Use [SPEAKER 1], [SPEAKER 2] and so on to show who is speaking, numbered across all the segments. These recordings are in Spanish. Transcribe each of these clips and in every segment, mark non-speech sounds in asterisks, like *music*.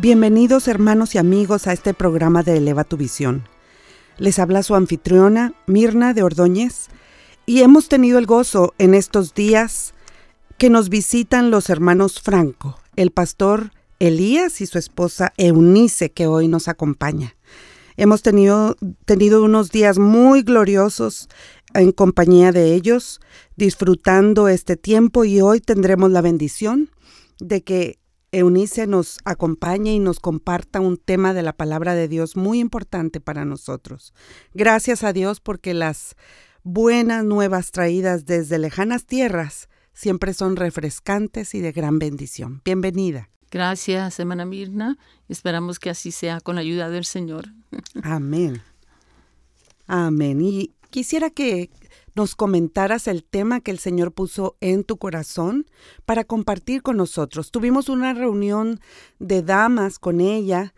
[SPEAKER 1] Bienvenidos hermanos y amigos a este programa de Eleva tu Visión. Les habla su anfitriona Mirna de Ordóñez y hemos tenido el gozo en estos días que nos visitan los hermanos Franco, el pastor Elías y su esposa Eunice que hoy nos acompaña. Hemos tenido, tenido unos días muy gloriosos en compañía de ellos, disfrutando este tiempo y hoy tendremos la bendición de que Eunice nos acompañe y nos comparta un tema de la palabra de Dios muy importante para nosotros. Gracias a Dios porque las buenas nuevas traídas desde lejanas tierras siempre son refrescantes y de gran bendición. Bienvenida.
[SPEAKER 2] Gracias, hermana Mirna. Esperamos que así sea con la ayuda del Señor.
[SPEAKER 1] Amén. Amén. Y quisiera que nos comentaras el tema que el Señor puso en tu corazón para compartir con nosotros. Tuvimos una reunión de damas con ella,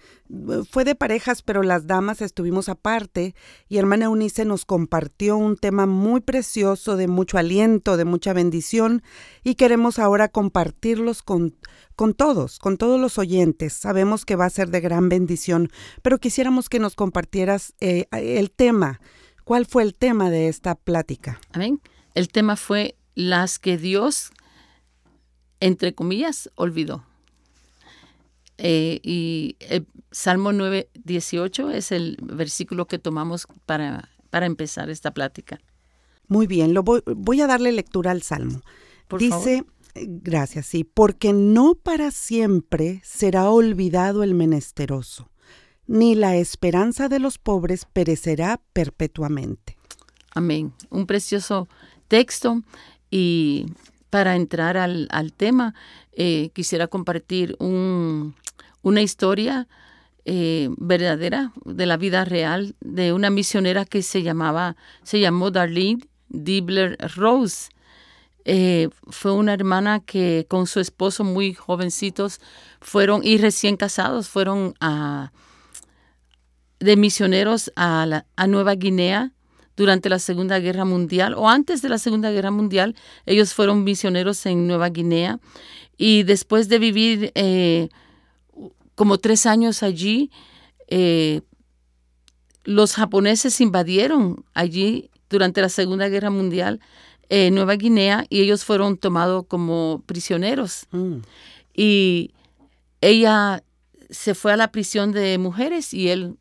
[SPEAKER 1] fue de parejas, pero las damas estuvimos aparte y hermana Eunice nos compartió un tema muy precioso, de mucho aliento, de mucha bendición y queremos ahora compartirlos con, con todos, con todos los oyentes. Sabemos que va a ser de gran bendición, pero quisiéramos que nos compartieras eh, el tema ¿Cuál fue el tema de esta plática?
[SPEAKER 2] Amén. El tema fue las que Dios, entre comillas, olvidó. Eh, y el Salmo 9, 18 es el versículo que tomamos para, para empezar esta plática.
[SPEAKER 1] Muy bien, lo voy, voy a darle lectura al Salmo. Dice, eh, gracias, sí, porque no para siempre será olvidado el menesteroso ni la esperanza de los pobres perecerá perpetuamente.
[SPEAKER 2] Amén. Un precioso texto y para entrar al, tema, eh, quisiera compartir una historia eh, verdadera de la vida real de una misionera que se llamaba, se llamó Darlene Dibler Rose. Eh, fue una hermana que con su esposo muy jovencitos fueron y recién casados fueron a de misioneros a, a Nueva Guinea durante la Segunda Guerra Mundial o antes de la Segunda Guerra Mundial. Ellos fueron misioneros en Nueva Guinea y después de vivir eh, como tres años allí, eh, los japoneses invadieron allí durante la Segunda Guerra Mundial eh, Nueva Guinea y ellos fueron tomados como prisioneros. Mm. Y ella se fue a la prisión de mujeres y él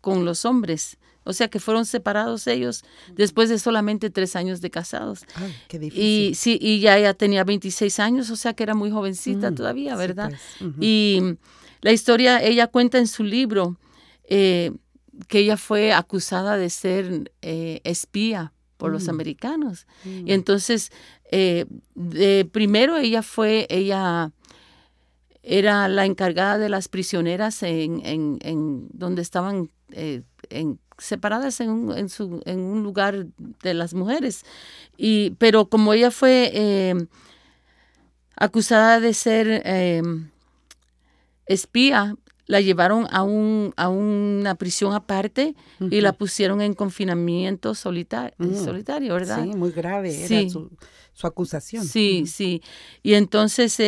[SPEAKER 2] con los hombres. O sea que fueron separados ellos después de solamente tres años de casados.
[SPEAKER 1] Ay, qué difícil.
[SPEAKER 2] Y sí, y ya ella tenía 26 años, o sea que era muy jovencita mm, todavía, ¿verdad? Pues, y la historia, ella cuenta en su libro eh, que ella fue acusada de ser eh, espía por los mm. americanos. Mm. Y entonces, eh, de, primero ella fue, ella era la encargada de las prisioneras en, en, en donde estaban eh, en, separadas en un, en, su, en un lugar de las mujeres. Y, pero como ella fue eh, acusada de ser eh, espía, la llevaron a, un, a una prisión aparte y la pusieron en confinamiento solitario, mm. solitario ¿verdad?
[SPEAKER 1] Sí, muy grave era su, su, acusación.
[SPEAKER 2] Sí, sí. Y entonces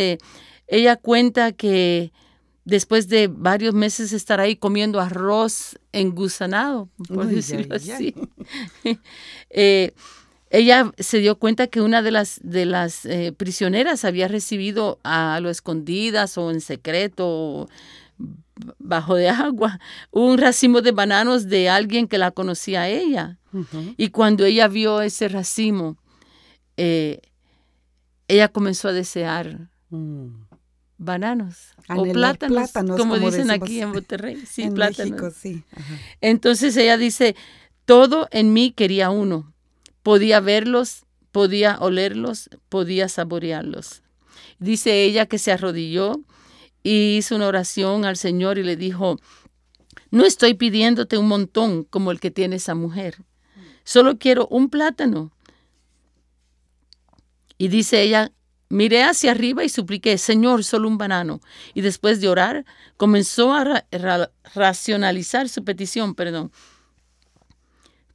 [SPEAKER 2] ella cuenta que después de varios meses estar ahí comiendo arroz engusanado, por decirlo así. *laughs* Eh, ella se dio cuenta que una de las, de las eh, prisioneras había recibido a lo escondidas o en secreto, bajo de agua, un racimo de bananos de alguien que la conocía a ella. Y cuando ella vio ese racimo, eh, ella comenzó a desear mm bananos o plátanos, como, dicen aquí en Monterrey. *laughs* Sí, plátanos. sí. Entonces ella dice, todo en mí quería uno. Podía verlos, podía olerlos, podía saborearlos. dice ella que se arrodilló y hizo una oración al Señor y le dijo, no estoy pidiéndote un montón como el que tiene esa mujer, solo quiero un plátano. Y dice ella, miré hacia arriba y supliqué, Señor, solo un banano. Y después de orar, comenzó a racionalizar su petición, perdón.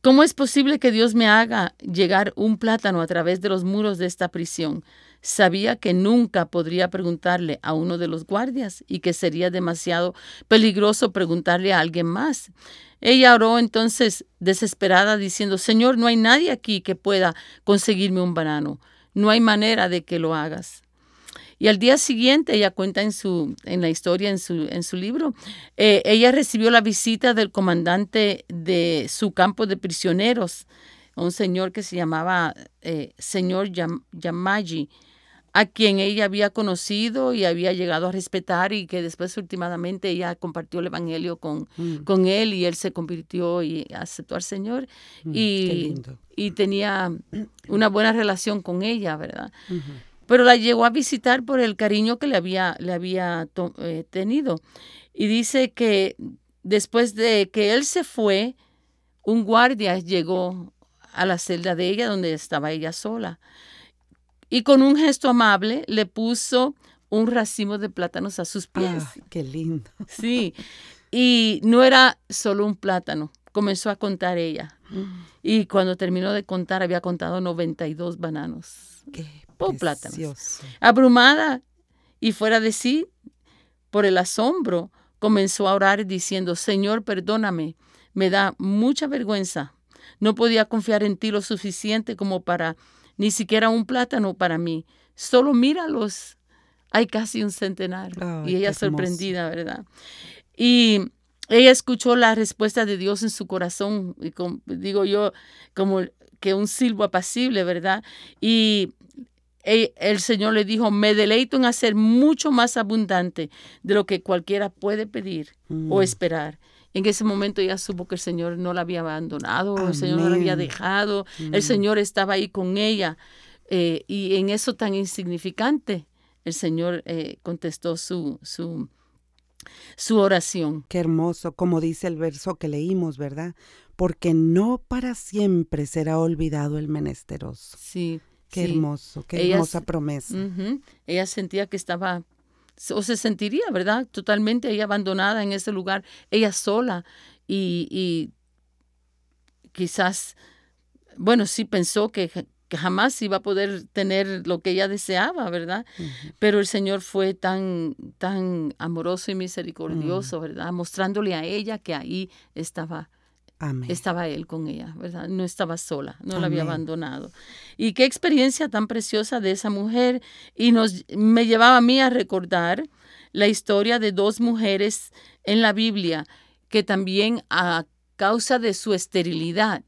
[SPEAKER 2] ¿Cómo es posible que Dios me haga llegar un plátano a través de los muros de esta prisión? Sabía que nunca podría preguntarle a uno de los guardias y que sería demasiado peligroso preguntarle a alguien más. Ella oró entonces desesperada diciendo, Señor, no hay nadie aquí que pueda conseguirme un banano. No hay manera de que lo hagas. Y al día siguiente, ella cuenta en, su, en la historia, en su, en su libro, eh, ella recibió la visita del comandante de su campo de prisioneros, un señor que se llamaba eh, señor Yamaji, a quien ella había conocido y había llegado a respetar y que después últimamente ella compartió el Evangelio con, mm. con él y él se convirtió y aceptó al Señor mm, y, y, tenía una buena relación con ella, ¿verdad? pero la llegó a visitar por el cariño que le había, le había eh, tenido. Y dice que después de que él se fue, un guardia llegó a la celda de ella donde estaba ella sola. Y con un gesto amable le puso un racimo de plátanos a sus pies.
[SPEAKER 1] Ah, qué lindo.
[SPEAKER 2] Sí, y no era solo un plátano, comenzó a contar ella. Y cuando terminó de contar, había contado 92 bananos.
[SPEAKER 1] Qué
[SPEAKER 2] plátanos. Abrumada y fuera de sí por el asombro, comenzó a orar diciendo, Señor, perdóname, me da mucha vergüenza. No podía confiar en ti lo suficiente como para ni siquiera un plátano para mí. Solo míralos. Hay casi un centenar. y ella sorprendida, ¿verdad? Y ella escuchó la respuesta de Dios en su corazón, y digo yo, como que un silbo apacible, ¿verdad? Y el Señor le dijo, me deleito en hacer mucho más abundante de lo que cualquiera puede pedir o mm. esperar. En ese momento ella supo que el Señor no la había abandonado, el Señor no la había dejado, el mm. Señor estaba ahí con ella. Eh, y en eso tan insignificante, el Señor eh, contestó su, su, su oración.
[SPEAKER 1] Qué hermoso, como dice el verso que leímos, ¿verdad? Porque no para siempre será olvidado el menesteroso.
[SPEAKER 2] Sí.
[SPEAKER 1] Qué hermoso, qué hermosa promesa.
[SPEAKER 2] Ella sentía que estaba, o se sentiría, ¿verdad? Totalmente ahí abandonada en ese lugar, ella sola y, quizás, bueno, sí pensó que, jamás iba a poder tener lo que ella deseaba, ¿verdad? Pero el Señor fue tan, tan amoroso y misericordioso, mm. ¿verdad? Mostrándole a ella que ahí estaba estaba él con ella, ¿verdad? No estaba sola, no la había abandonado. Y qué experiencia tan preciosa de esa mujer. Y nos, me llevaba a mí a recordar la historia de dos mujeres en la Biblia que también a causa de su esterilidad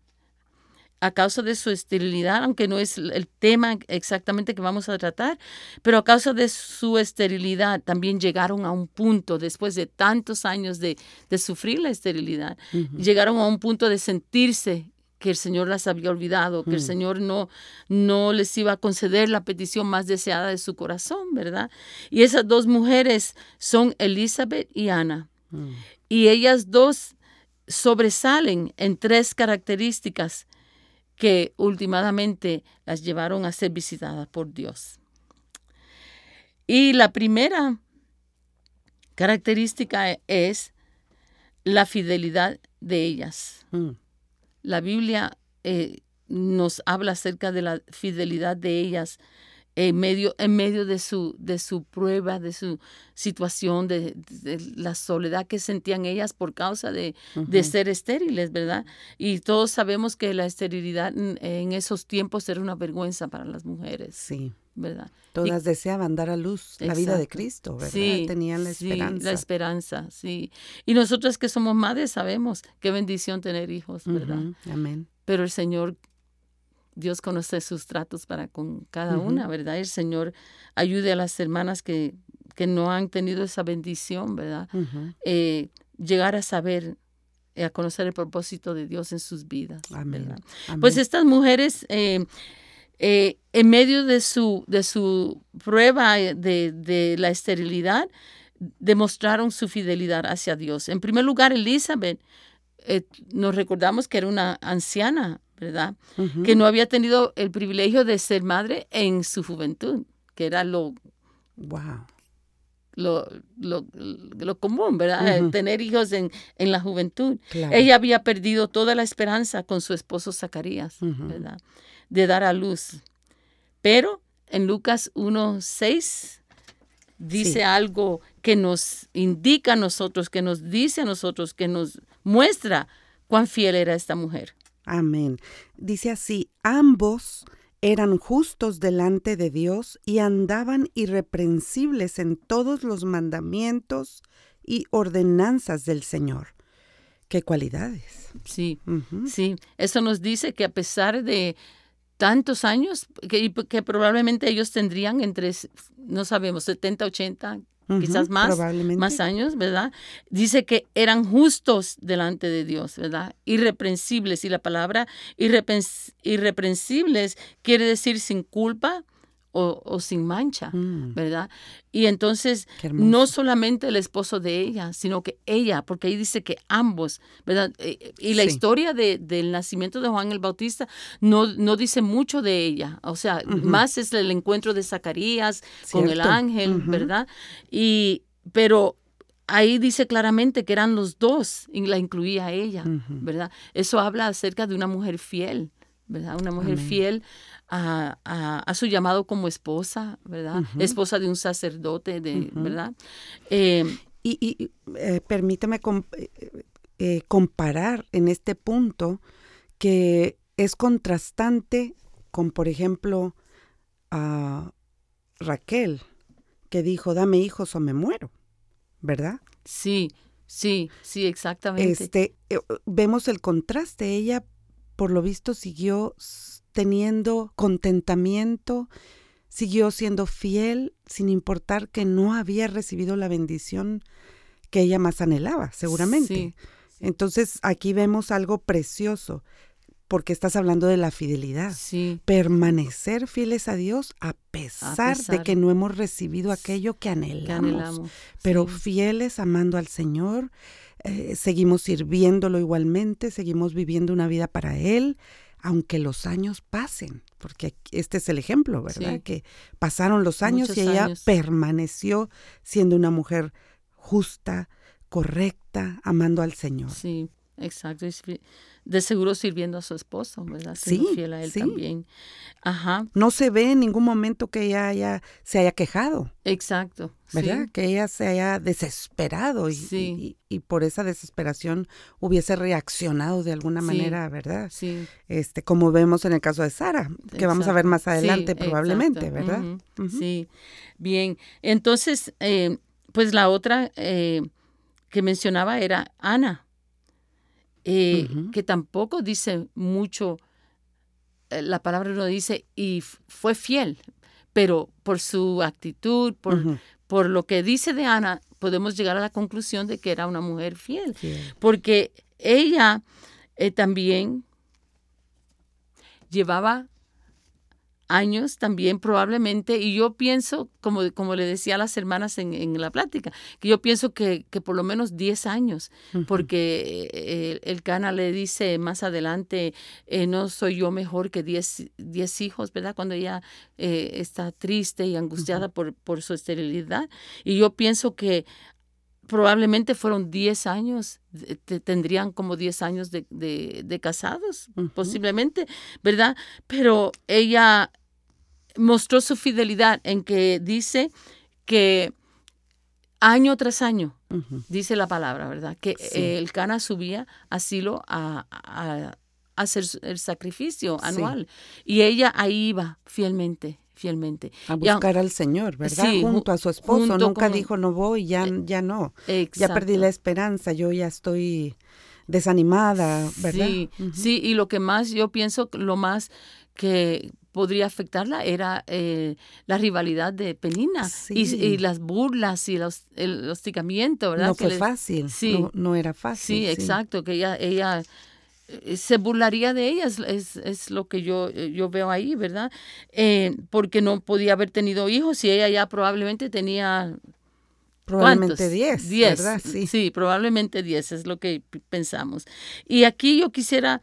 [SPEAKER 2] a causa de su esterilidad, aunque no es el tema exactamente que vamos a tratar, pero a causa de su esterilidad también llegaron a un punto, después de tantos años de, sufrir la esterilidad, llegaron a un punto de sentirse que el Señor las había olvidado, que el mm. Señor no, no les iba a conceder la petición más deseada de su corazón, ¿verdad? Y esas dos mujeres son Elizabeth y Ana. Mm. Y ellas dos sobresalen en tres características que últimamente las llevaron a ser visitadas por Dios. Y la primera característica es la fidelidad de ellas. Mm. La Biblia eh, nos habla acerca de la fidelidad de ellas en medio, en medio de, su, de su prueba, de su situación, de, la soledad que sentían ellas por causa de, ser estériles, ¿verdad? Y todos sabemos que la esterilidad en, esos tiempos era una vergüenza para las mujeres.
[SPEAKER 1] Sí.
[SPEAKER 2] ¿verdad?
[SPEAKER 1] Todas deseaban dar a luz la vida de Cristo, ¿verdad? Sí, Tenían la esperanza.
[SPEAKER 2] Sí, la esperanza, sí. Y nosotros que somos madres sabemos qué bendición tener hijos, ¿verdad?
[SPEAKER 1] Amén.
[SPEAKER 2] Pero el Señor Dios conoce sus tratos para con cada una, ¿verdad? El Señor ayude a las hermanas que, que no han tenido esa bendición, ¿verdad? Eh, llegar a saber, eh, a conocer el propósito de Dios en sus vidas, ¿verdad? Pues estas mujeres, eh, eh, en medio de su, de su prueba de, de la esterilidad, demostraron su fidelidad hacia Dios. En primer lugar, Elizabeth, eh, nos recordamos que era una anciana, ¿verdad? Que no había tenido el privilegio de ser madre en su juventud, que era lo...
[SPEAKER 1] Wow.
[SPEAKER 2] Lo, lo, lo común, ¿verdad? Tener hijos en, en la juventud. Ella había perdido toda la esperanza con su esposo Zacarías, ¿verdad? De dar a luz. Pero en Lucas 1.6 dice algo que nos indica a nosotros, que nos dice a nosotros, que nos muestra cuán fiel era esta mujer.
[SPEAKER 1] Amén. Dice así, ambos eran justos delante de Dios y andaban irreprensibles en todos los mandamientos y ordenanzas del Señor. ¿Qué cualidades?
[SPEAKER 2] Sí, sí. Eso nos dice que a pesar de tantos años, que, que probablemente ellos tendrían entre, no sabemos, 70, 80, quizás más, más años, ¿verdad? Dice que eran justos delante de Dios, ¿verdad? Irreprensibles. Y la palabra irreprensibles quiere decir sin culpa, o, sin mancha, mm. ¿verdad? Y entonces, no solamente el esposo de ella, sino que ella, porque ahí dice que ambos, ¿verdad? Eh, y la historia de, del nacimiento de Juan el Bautista no, no dice mucho de ella, o sea, más es el encuentro de Zacarías con el ángel, ¿verdad? Y, pero ahí dice claramente que eran los dos, y la incluía ella, ¿verdad? Eso habla acerca de una mujer fiel, ¿verdad? Una mujer fiel a, su llamado como esposa, ¿verdad? Esposa de un sacerdote, de, ¿verdad?
[SPEAKER 1] Eh, y, eh, permíteme eh, comparar en este punto que es contrastante con, por ejemplo, a Raquel, que dijo, dame hijos o me muero, ¿verdad?
[SPEAKER 2] Sí, sí, sí, exactamente.
[SPEAKER 1] Este, vemos el contraste. Ella, por lo visto, siguió teniendo contentamiento, siguió siendo fiel sin importar que no había recibido la bendición que ella más anhelaba, seguramente. Entonces aquí vemos algo precioso, porque estás hablando de la fidelidad. Permanecer fieles a Dios a pesar, de que no hemos recibido aquello que anhelamos, pero fieles amando al Señor, eh, seguimos sirviéndolo igualmente, seguimos viviendo una vida para Él aunque los años pasen, porque este es el ejemplo, ¿verdad? Que pasaron los años y ella permaneció siendo una mujer justa, correcta, amando al Señor.
[SPEAKER 2] Sí, exacto de seguro sirviendo a su esposo, ¿verdad? Siendo fiel a él también. Ajá.
[SPEAKER 1] No se ve en ningún momento que ella haya, se haya quejado.
[SPEAKER 2] Exacto.
[SPEAKER 1] ¿Verdad? Que ella se haya desesperado y, y, por esa desesperación hubiese reaccionado de alguna manera, ¿verdad?
[SPEAKER 2] Sí.
[SPEAKER 1] Este, como vemos en el caso de Sara, que vamos a ver más adelante probablemente, ¿verdad?
[SPEAKER 2] Sí. Bien. Entonces, eh, pues la otra eh, que mencionaba era Ana. Eh, que tampoco dice mucho, eh, la palabra no dice, y fue fiel, pero por su actitud, por, por lo que dice de Ana, podemos llegar a la conclusión de que era una mujer fiel, porque ella eh, también llevaba años también probablemente, y yo pienso, como, como le decía a las hermanas en, en la plática, que yo pienso que, que por lo menos 10 años, porque eh, el, Cana le dice más adelante, eh, no soy yo mejor que 10 hijos, ¿verdad? Cuando ella eh, está triste y angustiada por, por su esterilidad. Y yo pienso que probablemente fueron 10 años, tendrían como 10 años de, de, casados, posiblemente, ¿verdad? Pero ella mostró su fidelidad en que dice que año tras año, dice la palabra, ¿verdad? Que el Cana subía a Silo a, hacer el sacrificio anual. Y ella ahí iba fielmente fielmente.
[SPEAKER 1] A buscar al Señor, ¿verdad? junto a su esposo. Nunca dijo no voy, ya, eh, ya no. Ya perdí la esperanza, yo ya estoy desanimada, ¿verdad?
[SPEAKER 2] Sí, sí, y lo que más yo pienso, lo más que podría afectarla era eh, la rivalidad de Penina y, las burlas y los, el hostigamiento, ¿verdad?
[SPEAKER 1] No fue fácil, sí. no, era fácil.
[SPEAKER 2] Sí, exacto, que ella, ella se burlaría de ella, es, es, lo que yo, eh, yo veo ahí, ¿verdad? Eh, porque no podía haber tenido hijos y ella ya probablemente tenía...
[SPEAKER 1] Probablemente 10,
[SPEAKER 2] ¿verdad? Sí. sí, probablemente 10 es lo que pensamos. Y aquí yo quisiera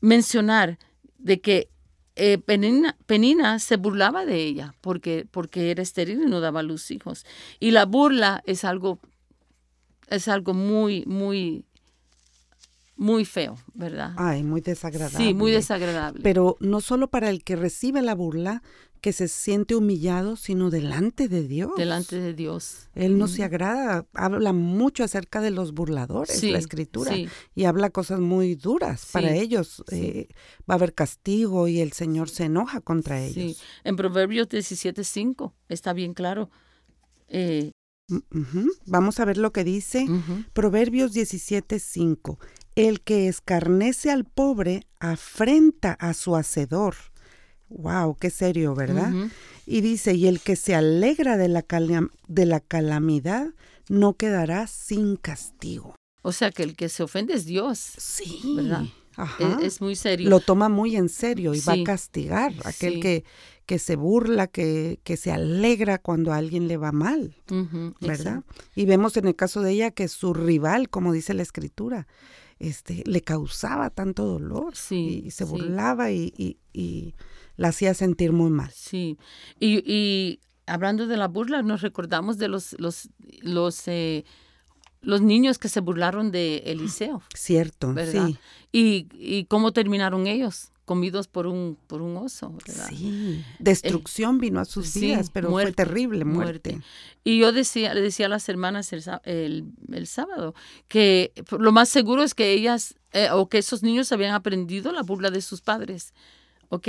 [SPEAKER 2] mencionar de que Penina, Penina, se burlaba de ella porque, porque era estéril y no daba a luz hijos. Y la burla es algo, es algo muy, muy muy feo, ¿verdad?
[SPEAKER 1] Ay, muy desagradable.
[SPEAKER 2] Sí, muy desagradable.
[SPEAKER 1] Pero no solo para el que recibe la burla, que se siente humillado, sino delante de Dios.
[SPEAKER 2] Delante de Dios.
[SPEAKER 1] Él no se agrada, habla mucho acerca de los burladores, la escritura, y habla cosas muy duras para ellos. Eh, va a haber castigo y el Señor se enoja contra ellos. Sí.
[SPEAKER 2] En Proverbios 17.5 está bien claro.
[SPEAKER 1] Eh, Vamos a ver lo que dice Proverbios 17.5. El que escarnece al pobre afrenta a su hacedor. Wow, qué serio, ¿verdad? Y dice, y el que se alegra de la, de la calamidad no quedará sin castigo.
[SPEAKER 2] O sea que el que se ofende es Dios.
[SPEAKER 1] Sí.
[SPEAKER 2] ¿Verdad? E-, es, muy serio.
[SPEAKER 1] Lo toma muy en serio y va a castigar aquel que, que se burla, que, que, se alegra cuando a alguien le va mal, ¿verdad? Y vemos en el caso de ella que su rival, como dice la escritura, este, le causaba tanto dolor y, se burlaba y, y, la hacía sentir muy mal.
[SPEAKER 2] Sí, y, hablando de la burla, nos recordamos de los, los, los, eh, los niños que se burlaron de Eliseo.
[SPEAKER 1] Cierto, sí.
[SPEAKER 2] Y, y cómo terminaron ellos comidos por un, por un oso. ¿verdad?
[SPEAKER 1] Sí, destrucción vino a sus vidas, pero fue terrible, muerte.
[SPEAKER 2] Y yo decía, le decía a las hermanas el, el, sábado que lo más seguro es que ellas eh, o que esos niños habían aprendido la burla de sus padres, ¿ok?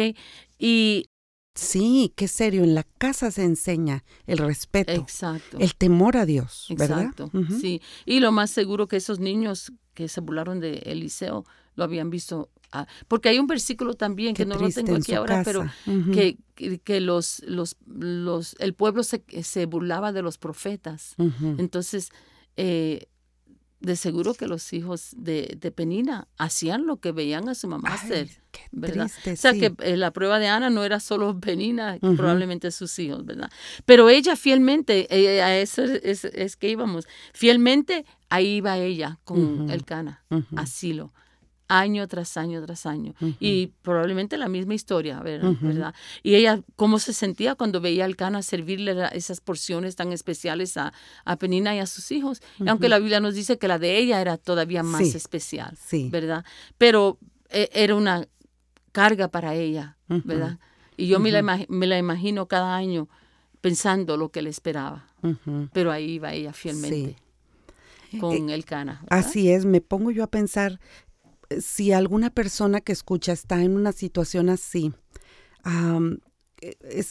[SPEAKER 2] Y
[SPEAKER 1] Sí, qué serio, en la casa se enseña el respeto, Exacto. el temor a Dios, ¿verdad? Exacto,
[SPEAKER 2] sí. Y lo más seguro que esos niños que se burlaron de Eliseo lo habían visto Ah, porque hay un versículo también que no lo tengo aquí ahora, pero que, que los, los, los, el pueblo se, se burlaba de los profetas. Entonces, eh, de seguro que los hijos de, de, Penina hacían lo que veían a su mamá hacer. ¿verdad? o sea que eh, la prueba de Ana no era solo Penina, probablemente sus hijos, ¿verdad? Pero ella fielmente, eh, a eso es, es, que íbamos, fielmente ahí iba ella con el cana, asilo año tras año tras año. Y probablemente la misma historia, ¿verdad? Y ella, ¿cómo se sentía cuando veía al Cana servirle esas porciones tan especiales a, a Penina y a sus hijos? Aunque la Biblia nos dice que la de ella era todavía más especial, ¿verdad? Pero eh, era una carga para ella, ¿verdad? Y yo me, la me la imagino cada año pensando lo que le esperaba. Pero ahí iba ella fielmente. con eh, el cana.
[SPEAKER 1] Así es, me pongo yo a pensar si alguna persona que escucha está en una situación así,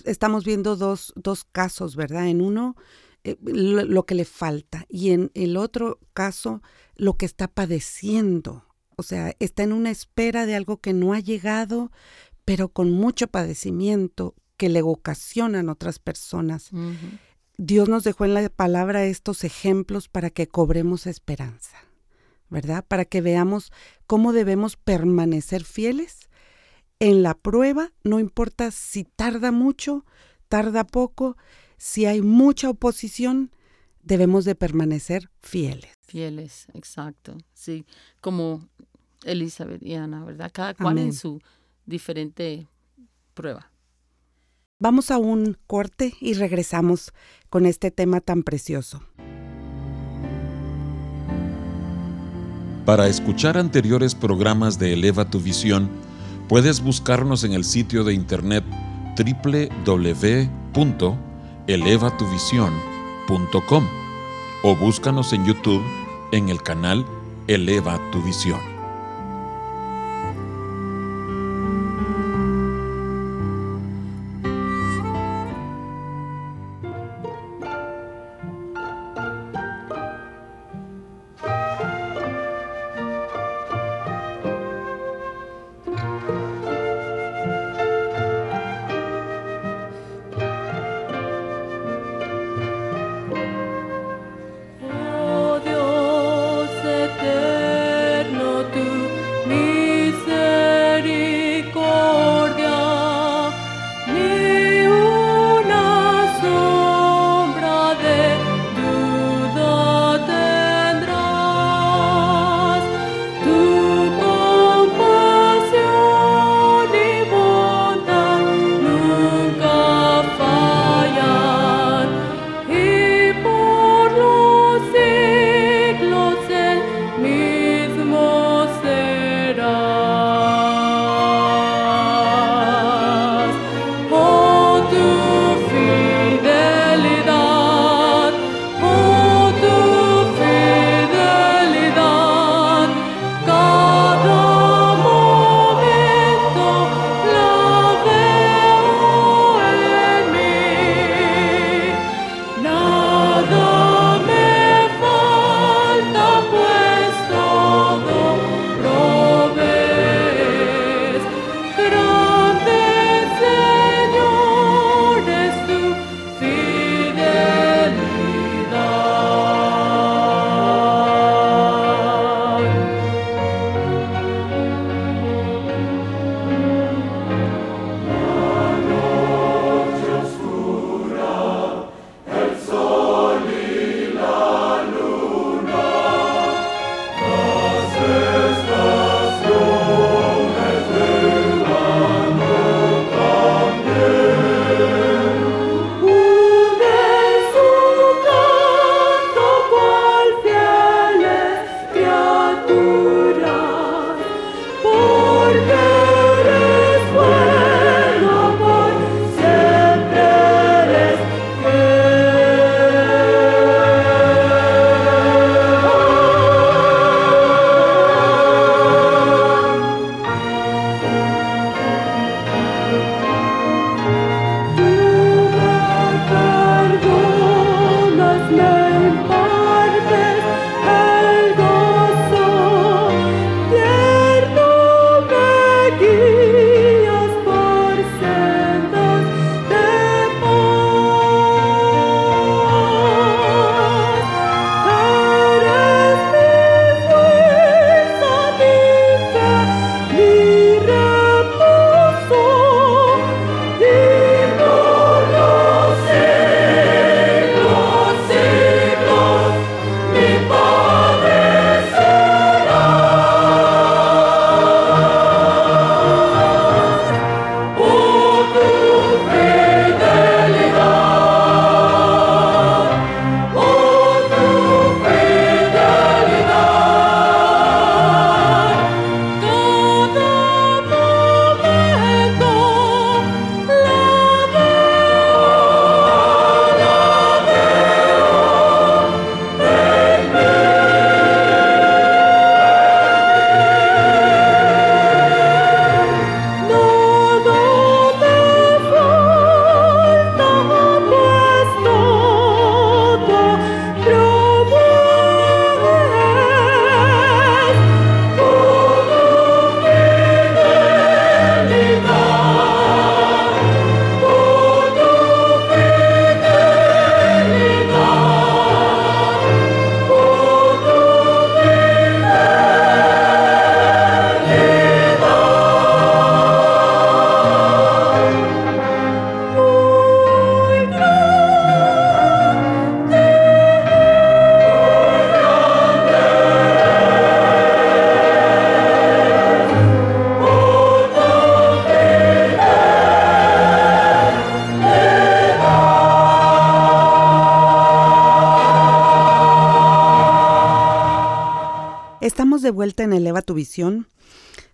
[SPEAKER 1] estamos viendo dos, dos, casos, ¿verdad? En uno, eh, lo, que le falta y en el otro caso, lo que está padeciendo. O sea, está en una espera de algo que no ha llegado, pero con mucho padecimiento que le ocasionan otras personas. Dios nos dejó en la palabra estos ejemplos para que cobremos esperanza. ¿Verdad? Para que veamos cómo debemos permanecer fieles en la prueba, no importa si tarda mucho, tarda poco, si hay mucha oposición, debemos de permanecer fieles.
[SPEAKER 2] Fieles, exacto. Sí, como Elizabeth y Ana, ¿verdad? Cada cual en su diferente prueba.
[SPEAKER 1] Vamos a un corte y regresamos con este tema tan precioso.
[SPEAKER 3] Para escuchar anteriores programas de Eleva tu Visión, puedes buscarnos en el sitio de internet www.elevatuvision.com o búscanos en YouTube en el canal
[SPEAKER 1] Eleva tu Visión.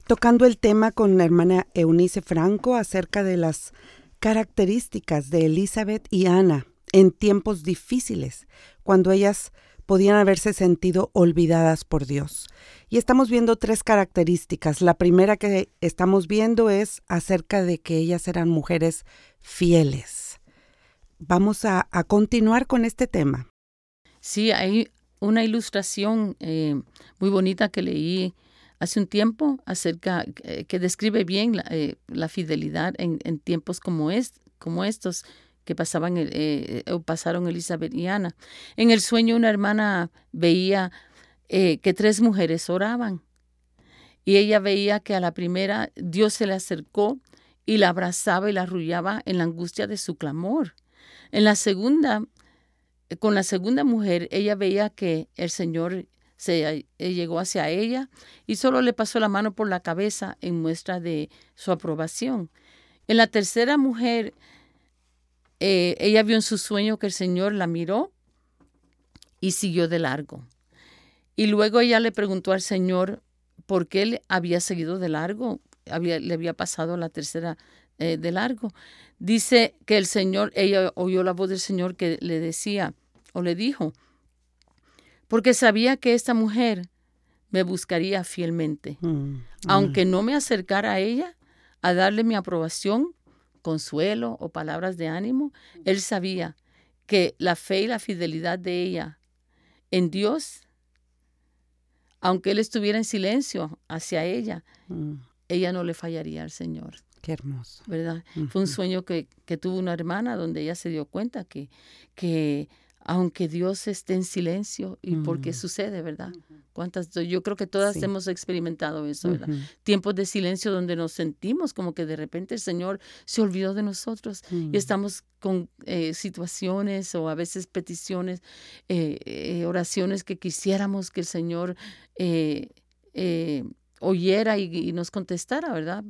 [SPEAKER 1] Tocando el tema con la hermana Eunice Franco acerca de las características de Elizabeth y Ana en tiempos difíciles, cuando ellas podían haberse sentido olvidadas por Dios. Y estamos viendo tres características. La primera que estamos viendo es acerca de que ellas eran mujeres fieles. Vamos a, continuar con este tema.
[SPEAKER 2] Sí, hay una ilustración eh, muy bonita que leí hace un tiempo acerca eh, que describe bien la, eh, fidelidad en, tiempos como, es, como estos que pasaban pasaron Elizabeth y Ana. En el sueño una hermana veía que tres mujeres oraban y ella veía que a la primera Dios se le acercó y la abrazaba y la arrullaba en la angustia de su clamor. En la segunda con la segunda mujer, ella veía que el Señor se eh, llegó hacia ella y solo le pasó la mano por la cabeza en muestra de su aprobación. En la tercera mujer, eh, ella vio en su sueño que el Señor la miró y siguió de largo. Y luego ella le preguntó al Señor por qué él había seguido de largo, había, le había pasado la tercera eh, de largo. Dice que el Señor, ella oyó la voz del Señor que le decía o le dijo, porque sabía que esta mujer me buscaría fielmente, mm, mm. aunque no me acercara a ella a darle mi aprobación, consuelo o palabras de ánimo, él sabía que la fe y la fidelidad de ella en Dios, aunque él estuviera en silencio hacia ella, mm. ella no le fallaría al Señor.
[SPEAKER 1] Qué hermoso.
[SPEAKER 2] ¿Verdad? Fue un sueño que, que, tuvo una hermana donde ella se dio cuenta que, que aunque Dios esté en silencio y porque mm. sucede, ¿verdad? ¿Cuántas? Yo creo que todas hemos experimentado eso, ¿verdad? Tiempos de silencio donde nos sentimos como que de repente el Señor se olvidó de nosotros y mm. estamos con eh, situaciones o a veces peticiones, eh, eh, oraciones que quisiéramos que el Señor oyera y, nos contestara, ¿verdad?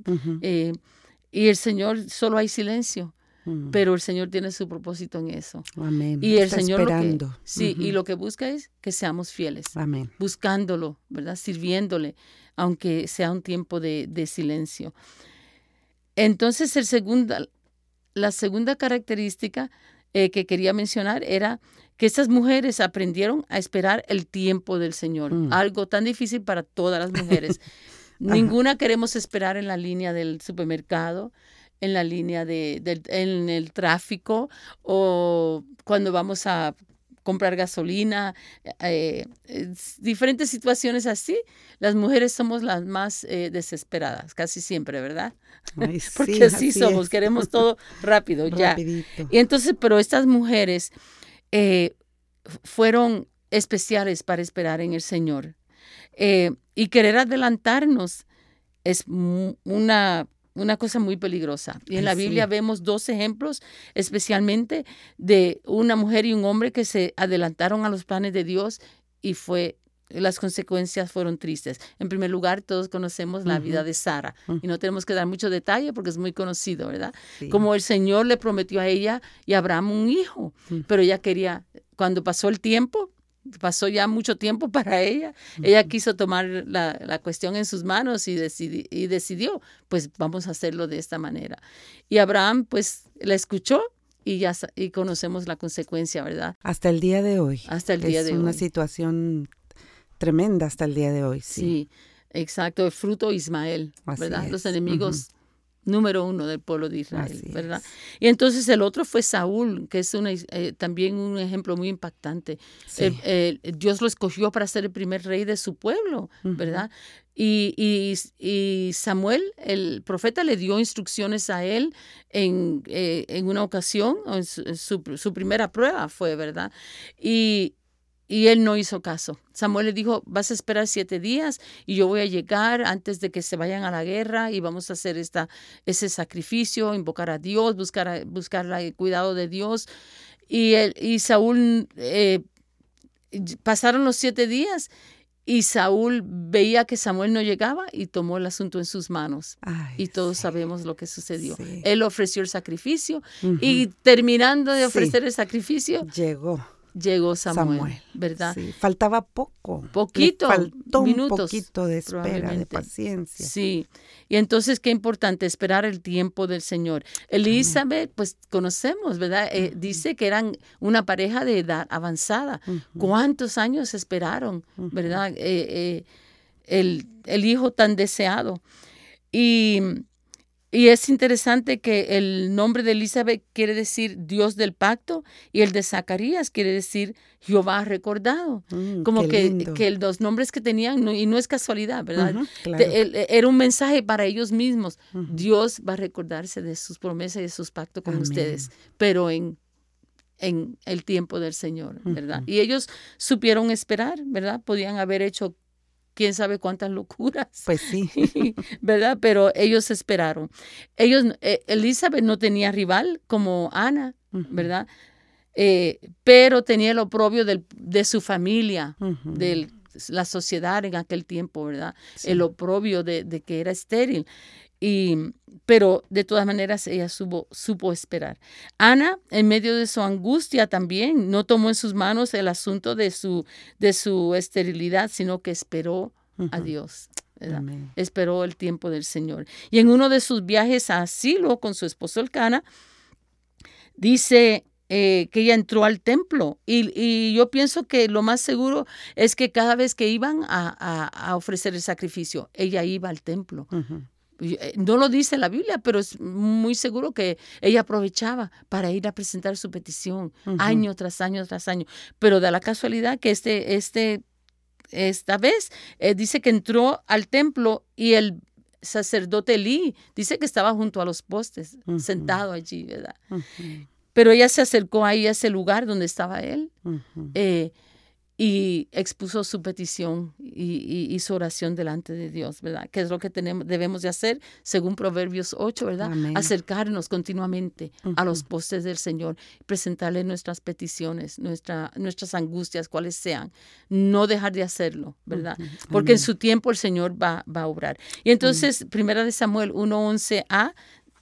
[SPEAKER 2] y el Señor solo hay silencio. Mm. Pero el Señor tiene su propósito en eso.
[SPEAKER 1] Amén.
[SPEAKER 2] Y el Señor Lo que, sí, y lo que busca es que seamos fieles.
[SPEAKER 1] Amén.
[SPEAKER 2] Buscándolo, ¿verdad? Sirviéndole, aunque sea un tiempo de, silencio. Entonces, el segunda, la segunda característica eh, que quería mencionar era que estas mujeres aprendieron a esperar el tiempo del Señor, mm. algo tan difícil para todas las *laughs* mujeres. Ninguna queremos esperar en la línea del supermercado, en la línea de, en el tráfico o cuando vamos a comprar gasolina, eh, diferentes situaciones así, las mujeres somos las más eh, desesperadas, casi siempre, ¿verdad? *laughs* Porque así, somos, queremos *laughs* todo rápido, ya. Y entonces, pero estas mujeres eh, fueron especiales para esperar en el Señor. y querer adelantarnos es una una cosa muy peligrosa. Y en la Biblia vemos dos ejemplos, especialmente de una mujer y un hombre que se adelantaron a los planes de Dios y fue las consecuencias fueron tristes. En primer lugar, todos conocemos la vida de Sara y no tenemos que dar mucho detalle porque es muy conocido, ¿verdad? Como el Señor le prometió a ella y a Abraham un hijo, pero ella quería, cuando pasó el tiempo, pasó ya mucho tiempo para ella. Ella quiso tomar la, cuestión en sus manos y, y decidió, pues vamos a hacerlo de esta manera. Y Abraham pues la escuchó y ya y conocemos la consecuencia, ¿verdad?
[SPEAKER 1] Hasta el día de hoy.
[SPEAKER 2] Hasta el día de hoy.
[SPEAKER 1] Es una situación tremenda hasta el día de hoy.
[SPEAKER 2] Sí, exacto. El fruto Ismael, ¿verdad? Los enemigos número uno del pueblo de Israel, ¿verdad? Y entonces el otro fue Saúl, que es una, eh, también un ejemplo muy impactante. Dios lo escogió para ser el primer rey de su pueblo, ¿verdad? Y, y, Samuel, el profeta, le dio instrucciones a él en, eh, en una ocasión, su, su, primera prueba fue, ¿verdad? Y, y él no hizo caso. Samuel le dijo, vas a esperar siete días y yo voy a llegar antes de que se vayan a la guerra y vamos a hacer esta, ese sacrificio, invocar a Dios, buscar, buscar el cuidado de Dios. Y, y Saúl, eh, pasaron los siete días y Saúl veía que Samuel no llegaba y tomó el asunto en sus manos. y todos sabemos lo que sucedió. Él ofreció el sacrificio y terminando de ofrecer el sacrificio,
[SPEAKER 1] llegó
[SPEAKER 2] llegó Samuel, ¿verdad?
[SPEAKER 1] Sí, faltaba poco.
[SPEAKER 2] Poquito,
[SPEAKER 1] Le faltó
[SPEAKER 2] minutos,
[SPEAKER 1] un poquito de espera, de paciencia.
[SPEAKER 2] Sí, y entonces qué importante esperar el tiempo del Señor. Elizabeth, pues conocemos, ¿verdad? Eh, Dice que eran una pareja de edad avanzada. ¿Cuántos años esperaron, verdad? Eh, eh, el, el hijo tan deseado. Y, y es interesante que el nombre de Elizabeth quiere decir Dios del pacto y el de Zacarías quiere decir Jehová ha recordado.
[SPEAKER 1] Mm,
[SPEAKER 2] Como que, que los nombres que tenían, no- y no es casualidad, ¿verdad?
[SPEAKER 1] Ujú, claro.
[SPEAKER 2] De- el- era un mensaje para ellos mismos. Dios va a recordarse de sus promesas y de sus pactos con
[SPEAKER 1] Amén.
[SPEAKER 2] ustedes, pero en, en el tiempo del Señor, ¿verdad? Y ellos supieron esperar, ¿verdad? Podían haber hecho quién sabe cuántas locuras.
[SPEAKER 1] Pues sí. *laughs*
[SPEAKER 2] ¿verdad? Pero ellos esperaron. Ellos, eh, Elizabeth no tenía rival como Ana, ¿verdad? Eh, pero tenía el oprobio del- de su familia, de la sociedad en aquel tiempo, ¿verdad? El oprobio de, de que era estéril. Y, pero de todas maneras ella supo, supo esperar. Ana, en medio de su angustia también, no tomó en sus manos el asunto de su, de su esterilidad, sino que esperó a Dios. Esperó el tiempo del Señor. Y en uno de sus viajes a asilo con su esposo Elcana, dice eh, que ella entró al templo. Y, y yo pienso que lo más seguro es que cada vez que iban a, a- a ofrecer el sacrificio, ella iba al templo. Eh, No lo dice la Biblia, pero es muy seguro que ella aprovechaba para ir a presentar su petición año tras año tras año. Pero da la casualidad que este, este, esta vez eh, dice que entró al templo y el sacerdote Elí dice que estaba junto a los postes, sentado allí, ¿verdad? Pero ella se acercó ahí a ese lugar donde estaba él eh, y expuso su petición y, y- su oración delante de Dios, ¿verdad? Que es lo que tenemos, debemos de hacer según Proverbios 8, ¿verdad?
[SPEAKER 1] Amén.
[SPEAKER 2] Acercarnos continuamente a los postes del Señor, presentarle nuestras peticiones, nuestra, nuestras angustias, cuales sean, no dejar de hacerlo, ¿verdad? Porque en su tiempo el Señor va, va a obrar. Y entonces, primera de Samuel 1.11a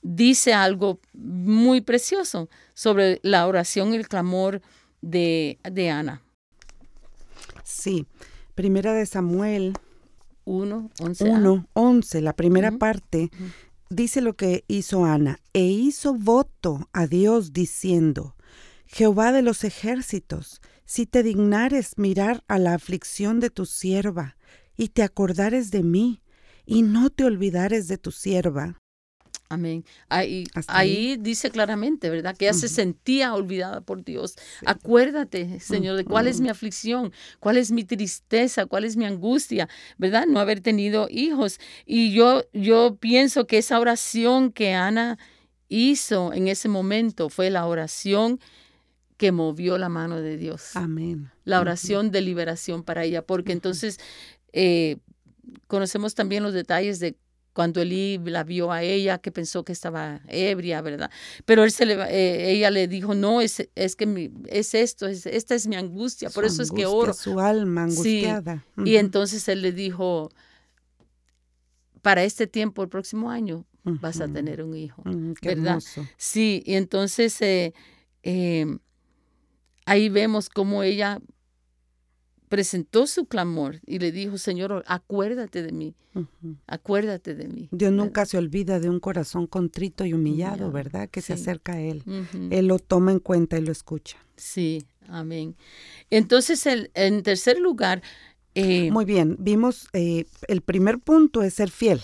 [SPEAKER 2] dice algo muy precioso sobre la oración y el clamor de, de Ana.
[SPEAKER 1] Sí. Primera de Samuel
[SPEAKER 2] 1, 11.
[SPEAKER 1] 1, 11, la primera parte, dice lo que hizo Ana. E hizo voto a Dios diciendo, Jehová de los ejércitos, si te dignares mirar a la aflicción de tu sierva, y te acordares de mí, y no te olvidares de tu sierva.
[SPEAKER 2] Amén. Ahí, dice claramente, ¿verdad? Que ella se sentía olvidada por Dios. Acuérdate, Señor, de cuál es mi aflicción, cuál es mi tristeza, cuál es mi angustia, ¿verdad? No haber tenido hijos. Y yo, yo pienso que esa oración que Ana hizo en ese momento fue la oración que movió la mano de Dios
[SPEAKER 1] Amén.
[SPEAKER 2] la oración de liberación para ella, porque entonces eh, conocemos también los detalles de cuando Elí la vio a ella, que pensó que estaba ebria, ¿verdad? Pero él se le, eh, ella le dijo, no, es, es que mi- es esto, es, esta es mi angustia, por
[SPEAKER 1] Su
[SPEAKER 2] eso es que oro.
[SPEAKER 1] Su alma
[SPEAKER 2] Sí,
[SPEAKER 1] angustiada.
[SPEAKER 2] Y entonces él le dijo, para este tiempo, el próximo año, vas a tener un hijo.
[SPEAKER 1] Mm,
[SPEAKER 2] ¿verdad?
[SPEAKER 1] hermoso.
[SPEAKER 2] Sí, y entonces eh, eh, ahí vemos cómo ella presentó su clamor y le dijo, Señor, acuérdate de mí, acuérdate de mí.
[SPEAKER 1] Dios nunca se olvida de un corazón contrito y humillado,
[SPEAKER 2] Humillado,
[SPEAKER 1] ¿verdad? Que se acerca a Él. Él lo toma en cuenta y lo escucha.
[SPEAKER 2] Sí, amén. Entonces, el, en tercer lugar, eh,
[SPEAKER 1] Muy bien, vimos, eh, el primer punto es ser fiel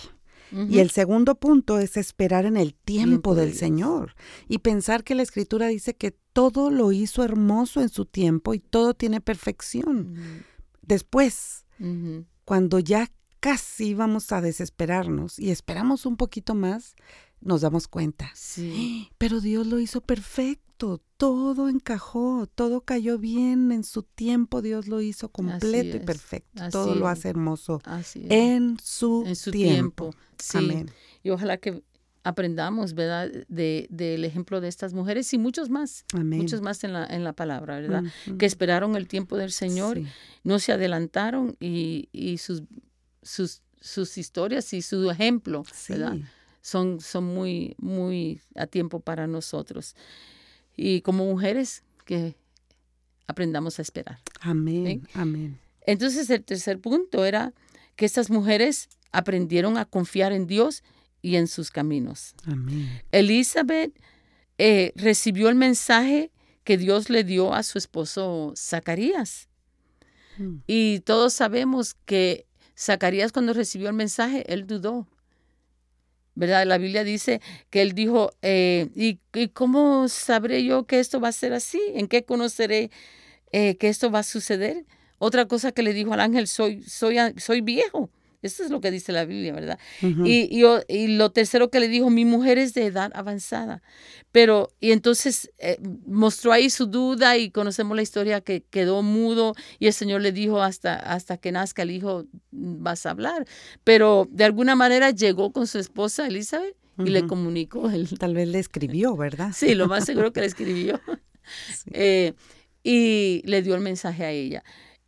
[SPEAKER 1] y el segundo punto es esperar en el tiempo
[SPEAKER 2] Tiempo de
[SPEAKER 1] del. Señor y pensar que la Escritura dice que todo lo hizo hermoso en su tiempo y todo tiene perfección. Después, cuando ya casi íbamos a desesperarnos y esperamos un poquito más, nos damos cuenta.
[SPEAKER 2] sí, *gasps*
[SPEAKER 1] Pero Dios lo hizo perfecto, todo encajó, todo cayó bien en su tiempo, Dios lo hizo completo y perfecto,
[SPEAKER 2] así
[SPEAKER 1] todo lo hace hermoso
[SPEAKER 2] así es.
[SPEAKER 1] en su,
[SPEAKER 2] en su
[SPEAKER 1] tiempo.
[SPEAKER 2] tiempo. Sí.
[SPEAKER 1] Amén.
[SPEAKER 2] Y ojalá que aprendamos, ¿verdad?, de, del ejemplo de estas mujeres y muchos más,
[SPEAKER 1] Amén.
[SPEAKER 2] muchos más en la, en la palabra, ¿verdad? Que esperaron el tiempo del Señor,
[SPEAKER 1] Sí.
[SPEAKER 2] no se adelantaron y, y sus, sus, sus historias y su ejemplo,
[SPEAKER 1] Sí.
[SPEAKER 2] ¿verdad? Son, son muy, muy a tiempo para nosotros. Y como mujeres que aprendamos a esperar.
[SPEAKER 1] Amén, amén.
[SPEAKER 2] Entonces el tercer punto era que estas mujeres aprendieron a confiar en Dios y en sus caminos.
[SPEAKER 1] Amén.
[SPEAKER 2] Elizabeth eh, recibió el mensaje que Dios le dio a su esposo Zacarías.
[SPEAKER 1] Mm.
[SPEAKER 2] Y todos sabemos que Zacarías cuando recibió el mensaje, él dudó. ¿Verdad? La Biblia dice que él dijo, eh, ¿y, y cómo sabré yo que esto va a ser así? ¿En qué conoceré eh, que esto va a suceder? Otra cosa que le dijo al ángel, soy, soy, soy viejo. Eso es lo que dice la Biblia, ¿verdad? Y, y lo tercero que le dijo, mi mujer es de edad avanzada. Pero, y entonces eh, mostró ahí su duda y conocemos la historia que quedó mudo y el Señor le dijo, hasta, hasta que nazca el hijo mm, vas a hablar. Pero de alguna manera llegó con su esposa Elizabeth y le comunicó el,
[SPEAKER 1] Tal vez le escribió, ¿verdad? *laughs*
[SPEAKER 2] Sí, lo más seguro que le escribió. *laughs*
[SPEAKER 1] Sí.
[SPEAKER 2] Eh, y le dio el mensaje a ella.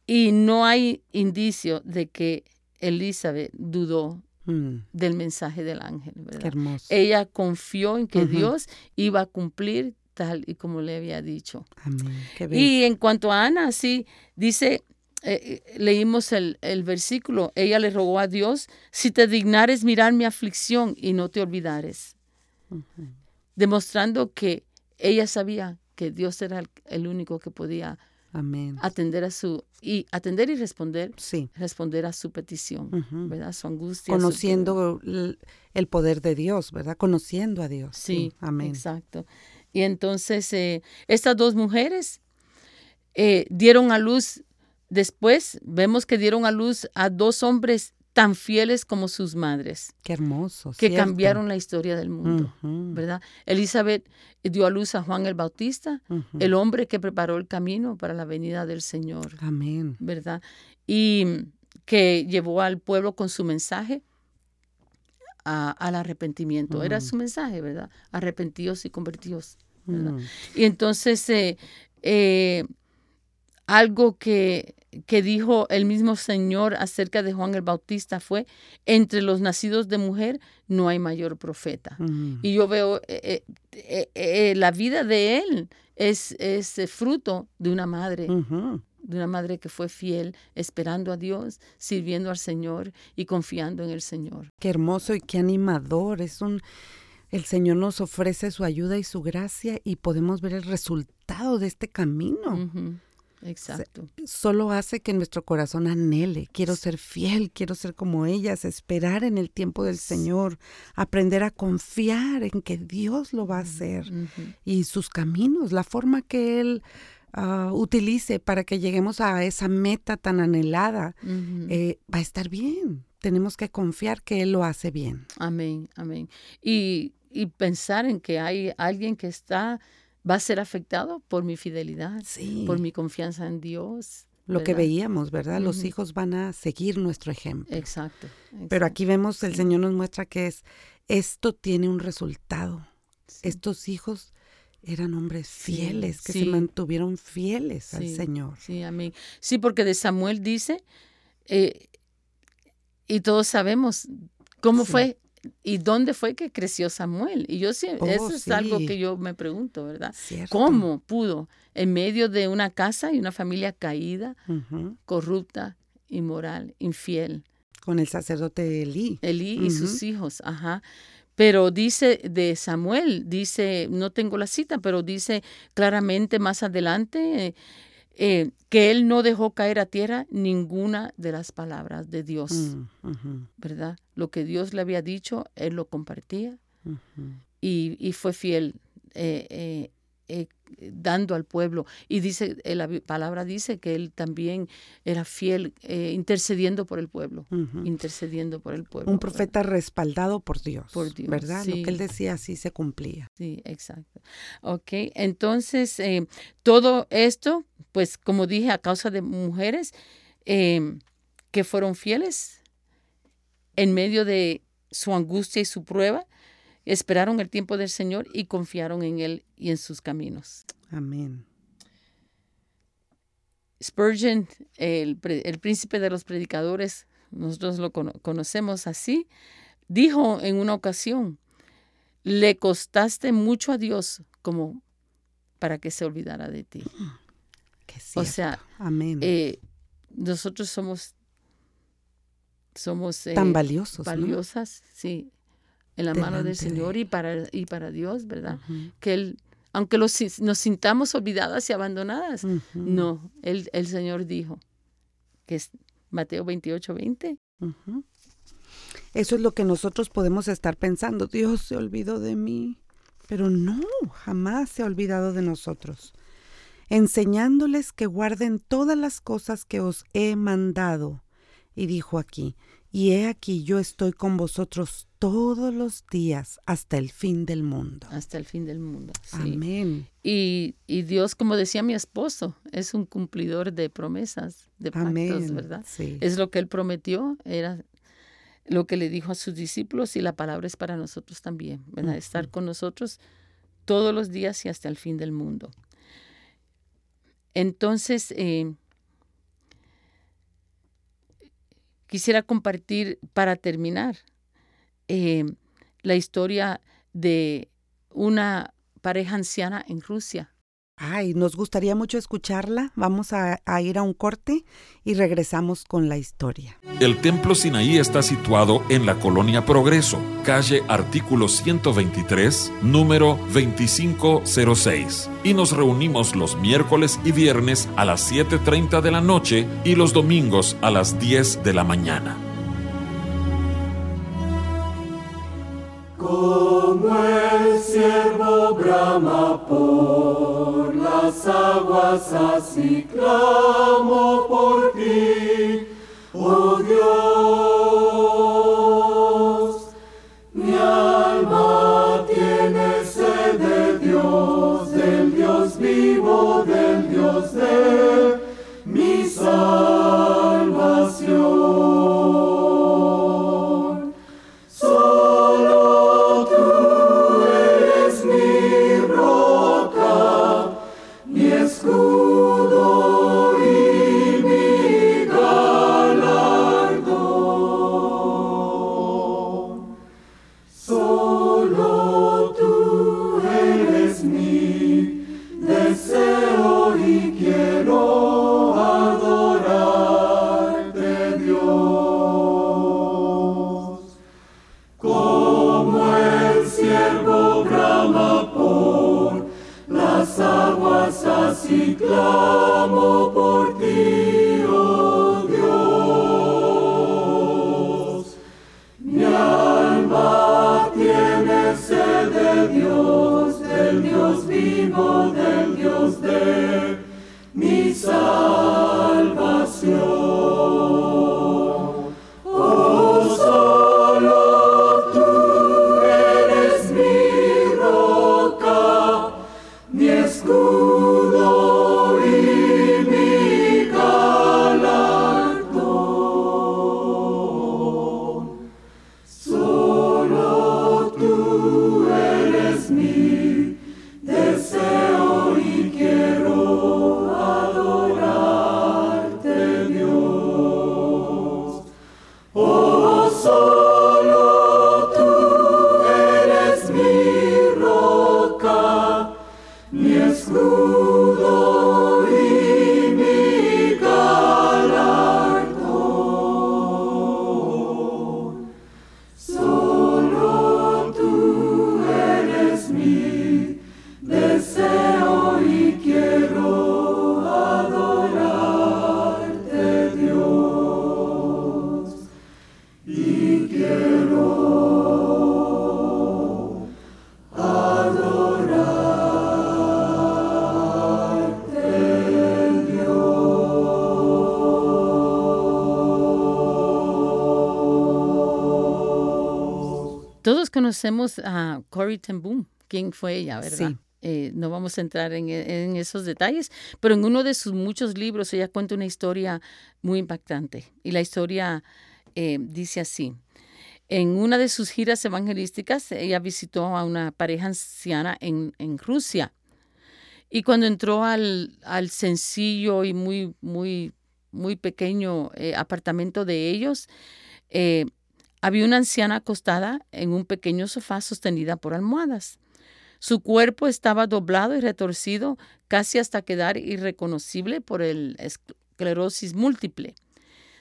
[SPEAKER 2] Y no hay indicio de que Elizabeth dudó
[SPEAKER 1] Mm,
[SPEAKER 2] del mensaje del ángel,
[SPEAKER 1] qué hermoso.
[SPEAKER 2] Ella confió en que. Dios iba a cumplir tal y como le había dicho.
[SPEAKER 1] Amén. Qué bello.
[SPEAKER 2] Y en cuanto a Ana, sí, dice, eh, eh, leímos el, el versículo, ella le rogó a Dios, si te dignares mirar mi aflicción y no te olvidares, demostrando que ella sabía que Dios era el, el único que podía
[SPEAKER 1] Amén.
[SPEAKER 2] atender a su y atender y responder
[SPEAKER 1] Sí.
[SPEAKER 2] responder a su petición,
[SPEAKER 1] Ujú.
[SPEAKER 2] ¿verdad? Su angustia,
[SPEAKER 1] Conociendo el, el poder de Dios, ¿verdad? Conociendo a Dios.
[SPEAKER 2] Sí,
[SPEAKER 1] Amén.
[SPEAKER 2] exacto. Y entonces eh, estas dos mujeres eh, dieron a luz, después vemos que dieron a luz a dos hombres tan fieles como sus madres,
[SPEAKER 1] Qué hermoso.
[SPEAKER 2] que
[SPEAKER 1] ¿cierto?
[SPEAKER 2] cambiaron la historia del mundo, ¿verdad? Elizabeth dio a luz a Juan el Bautista, el hombre que preparó el camino para la venida del Señor,
[SPEAKER 1] Amén.
[SPEAKER 2] ¿verdad? Y que llevó al pueblo con su mensaje a- al arrepentimiento. Era su mensaje, ¿verdad? Arrepentíos y convertíos. ¿verdad? Y entonces, eh, eh, algo que, que dijo el mismo Señor acerca de Juan el Bautista fue, entre los nacidos de mujer no hay mayor profeta. Y yo veo eh, eh, eh, la vida de él es, es fruto de una madre, de una madre que fue fiel, esperando a Dios, sirviendo al Señor y confiando en el Señor.
[SPEAKER 1] Qué hermoso y qué animador. Es un el Señor nos ofrece su ayuda y su gracia y podemos ver el resultado de este camino.
[SPEAKER 2] Exacto.
[SPEAKER 1] Solo hace que nuestro corazón anhele. Quiero ser fiel, quiero ser como ellas, esperar en el tiempo del Señor, aprender a confiar en que Dios lo va a hacer y sus caminos, la forma que Él ah, utilice para que lleguemos a esa meta tan anhelada, eh, va a estar bien. Tenemos que confiar que Él lo hace bien.
[SPEAKER 2] Amén, amén. Y, y pensar en que hay alguien que está, va a ser afectado por mi fidelidad,
[SPEAKER 1] Sí.
[SPEAKER 2] por mi confianza en Dios.
[SPEAKER 1] Lo que veíamos, ¿verdad? Los hijos van a seguir nuestro ejemplo.
[SPEAKER 2] Exacto.
[SPEAKER 1] Pero aquí vemos, el Señor nos muestra que es, esto tiene un resultado.
[SPEAKER 2] sí,
[SPEAKER 1] Estos hijos eran hombres
[SPEAKER 2] Sí,
[SPEAKER 1] fieles, que se mantuvieron fieles al. Señor.
[SPEAKER 2] Sí, amén. Sí, porque de Samuel dice, eh, y todos sabemos cómo fue y dónde fue que creció Samuel. Y yo sí,
[SPEAKER 1] Oh,
[SPEAKER 2] eso es algo que yo me pregunto, ¿verdad?
[SPEAKER 1] ¿Cierto?
[SPEAKER 2] ¿Cómo pudo, en medio de una casa y una familia caída, corrupta, inmoral, infiel,
[SPEAKER 1] Con el sacerdote Elí.
[SPEAKER 2] Elí y sus hijos, ajá. Pero dice de Samuel, dice, no tengo la cita, pero dice claramente más adelante eh, eh, que él no dejó caer a tierra ninguna de las palabras de Dios,
[SPEAKER 1] Mm,
[SPEAKER 2] ¿verdad? Lo que Dios le había dicho, él lo compartía y fue fiel. eh, eh, eh, dando al pueblo. Y dice, eh, la palabra dice que él también era fiel, eh, intercediendo por el pueblo, intercediendo por el pueblo.
[SPEAKER 1] Un
[SPEAKER 2] ¿verdad?
[SPEAKER 1] profeta respaldado por Dios.
[SPEAKER 2] Por Dios,
[SPEAKER 1] ¿Verdad? Lo que él decía así se cumplía.
[SPEAKER 2] Sí, exacto. Ok, entonces eh, todo esto, pues como dije, a causa de mujeres eh, que fueron fieles en medio de su angustia y su prueba, esperaron el tiempo del Señor y confiaron en Él y en sus caminos.
[SPEAKER 1] Amén.
[SPEAKER 2] Spurgeon, el, el príncipe de los predicadores, nosotros lo cono- conocemos así, dijo en una ocasión, le costaste mucho a Dios como para que se olvidara de ti. o sea,
[SPEAKER 1] Amén.
[SPEAKER 2] Eh, nosotros somos somos
[SPEAKER 1] tan valiosos,
[SPEAKER 2] valiosas, sí, en la mano del Señor y para y para Dios, ¿verdad? Que él aunque los, nos sintamos olvidadas y abandonadas, no, el, el Señor dijo que es Mateo 28, 20.
[SPEAKER 1] Eso es lo que nosotros podemos estar pensando. Dios se olvidó de mí. Pero no, jamás se ha olvidado de nosotros. Enseñándoles que guarden todas las cosas que os he mandado. Y dijo aquí, y he aquí yo estoy con vosotros todos los días hasta el fin del mundo.
[SPEAKER 2] Hasta el fin del mundo.
[SPEAKER 1] Amén.
[SPEAKER 2] Y, Dios, como decía mi esposo, es un cumplidor de promesas, de pactos, ¿verdad?
[SPEAKER 1] Sí.
[SPEAKER 2] Es lo que él prometió, era lo que le dijo a sus discípulos y la palabra es para nosotros también, ¿verdad? Estar con nosotros todos los días y hasta el fin del mundo. Entonces, eh, quisiera compartir para terminar eh, la historia de una pareja anciana en Rusia
[SPEAKER 1] Ay, nos gustaría mucho escucharla. Vamos a, ir a un corte y regresamos con la historia.
[SPEAKER 3] El Templo Sinaí está situado en la colonia Progreso, calle artículo 123, número 2506. Y nos reunimos los miércoles y viernes a las 7.30 de la noche y los domingos a las 10 de la mañana.
[SPEAKER 4] Como el siervo brama por las aguas, así clamo por ti,
[SPEAKER 2] conocemos a Corrie ten Boom, quién fue ella, ¿verdad? Sí. Eh, no vamos a entrar en, esos detalles, pero en uno de sus muchos libros ella cuenta una historia muy impactante. Y la historia eh, dice así. En una de sus giras evangelísticas, ella visitó a una pareja anciana en, Rusia. Y cuando entró al, sencillo y muy, muy, muy pequeño eh, apartamento de ellos, había una anciana acostada en un pequeño sofá sostenida por almohadas. Su cuerpo estaba doblado y retorcido casi hasta quedar irreconocible por el esclerosis múltiple.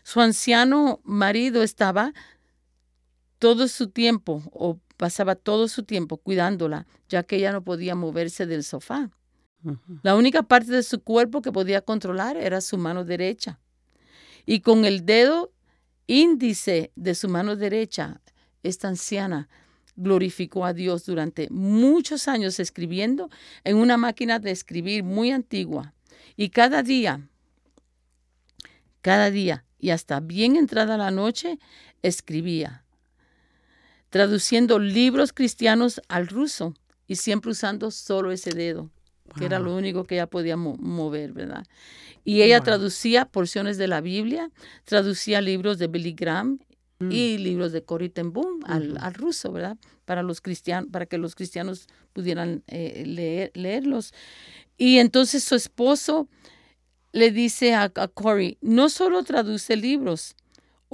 [SPEAKER 2] Su anciano marido estaba todo su tiempo o pasaba todo su tiempo cuidándola, ya que ella no podía moverse del sofá. La única parte de su cuerpo que podía controlar era su mano derecha. Y con el dedo índice de su mano derecha, esta anciana glorificó a Dios durante muchos años escribiendo en una máquina de escribir muy antigua. Y cada día, cada día y hasta bien entrada la noche, escribía, traduciendo libros cristianos al ruso y siempre usando solo ese dedo, que era lo único que ella podía mover, ¿verdad? Y ella traducía porciones de la Biblia, traducía libros de Billy Graham y mm. libros de Corrie ten Boom al, ruso, ¿verdad? Para, los cristianos, para que los cristianos pudieran eh, leer, leerlos. Y entonces su esposo le dice a, a Corey, no solo traduce libros,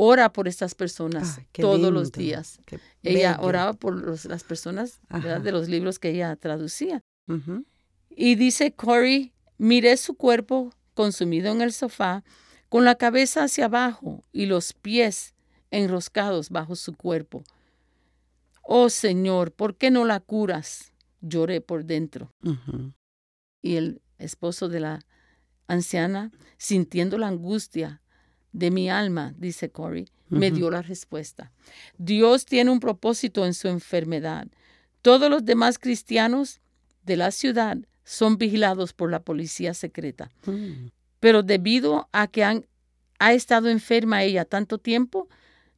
[SPEAKER 2] ora por estas personas todos los días. ella oraba por las personas de los libros que ella traducía. Y dice Corey, miré su cuerpo consumido en el sofá, con la cabeza hacia abajo y los pies enroscados bajo su cuerpo. Oh Señor, ¿por qué no la curas? Lloré por dentro. Y el esposo de la anciana, sintiendo la angustia de mi alma, dice Corey, me dio la respuesta. Dios tiene un propósito en su enfermedad. Todos los demás cristianos de la ciudad son vigilados por la policía secreta. Mm. Pero debido a que han, ha estado enferma ella tanto tiempo,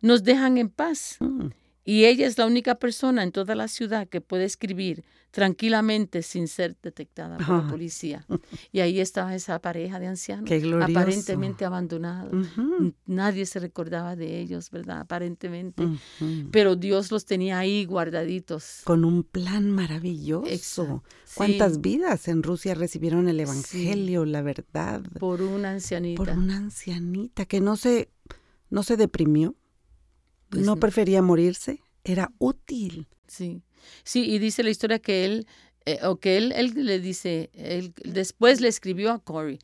[SPEAKER 2] nos dejan en paz. Mm. Y ella es la única persona en toda la ciudad que puede escribir tranquilamente sin ser detectada por la policía. *laughs* Y ahí estaba esa pareja de ancianos, aparentemente abandonados. Nadie se recordaba de ellos, ¿verdad? Aparentemente. Pero Dios los tenía ahí guardaditos.
[SPEAKER 1] Con un plan maravilloso. ¿Cuántas vidas en Rusia recibieron el Evangelio, la verdad?
[SPEAKER 2] Por una ancianita.
[SPEAKER 1] Por una ancianita que no se, no se deprimió pues no, prefería morirse, era útil.
[SPEAKER 2] Sí, sí, y dice la historia que él, eh, o que él, él le dice, él después le escribió a Corey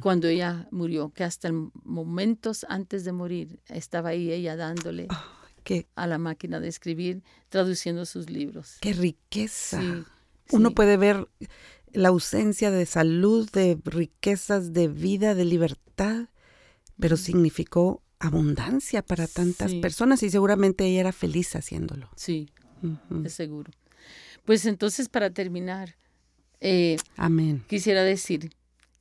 [SPEAKER 2] cuando ella murió, que hasta momentos antes de morir estaba ahí ella dándole a la máquina de escribir, traduciendo sus libros.
[SPEAKER 1] ¡Qué riqueza! Uno puede ver la ausencia de salud, de riquezas, de vida, de libertad, pero significó abundancia para tantas personas y seguramente ella era feliz haciéndolo.
[SPEAKER 2] Sí, es seguro. Pues entonces para terminar, eh,
[SPEAKER 1] Amén.
[SPEAKER 2] quisiera decir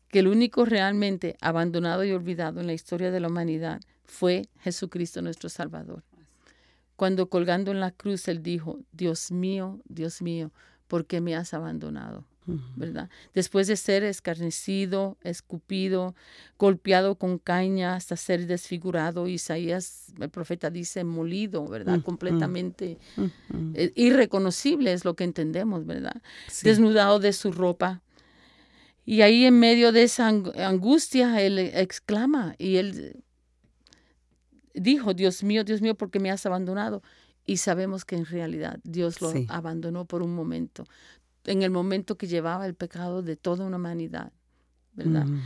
[SPEAKER 2] que el único realmente abandonado y olvidado en la historia de la humanidad fue Jesucristo nuestro Salvador. Cuando colgando en la cruz él dijo, Dios mío, Dios mío, ¿por qué me has abandonado? ¿Verdad? Después de ser escarnecido, escupido, golpeado con caña hasta ser desfigurado, Isaías, el profeta dice, molido, ¿verdad? Completamente eh, irreconocible es lo que entendemos, ¿verdad? Desnudado de su ropa. Y ahí en medio de esa angustia, él exclama y él dijo, Dios mío, Dios mío, ¿por qué me has abandonado? Y sabemos que en realidad Dios lo abandonó por un momento en el momento que llevaba el pecado de toda una humanidad, ¿verdad? Mm.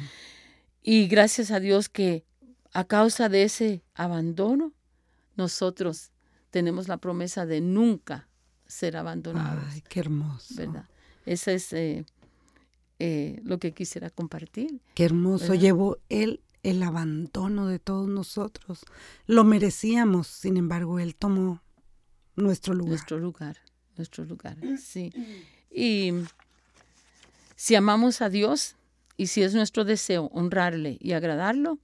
[SPEAKER 2] Y gracias a Dios que a causa de ese abandono, nosotros tenemos la promesa de nunca ser abandonados.
[SPEAKER 1] Ay, qué hermoso.
[SPEAKER 2] ¿Verdad? Ese es eh, eh, lo que quisiera compartir.
[SPEAKER 1] Qué hermoso. Llevó él el abandono de todos nosotros. Lo merecíamos, sin embargo, él tomó nuestro lugar.
[SPEAKER 2] Nuestro lugar, nuestro lugar, sí. *clears throat* Y si amamos a Dios y si es nuestro deseo honrarle y agradarlo,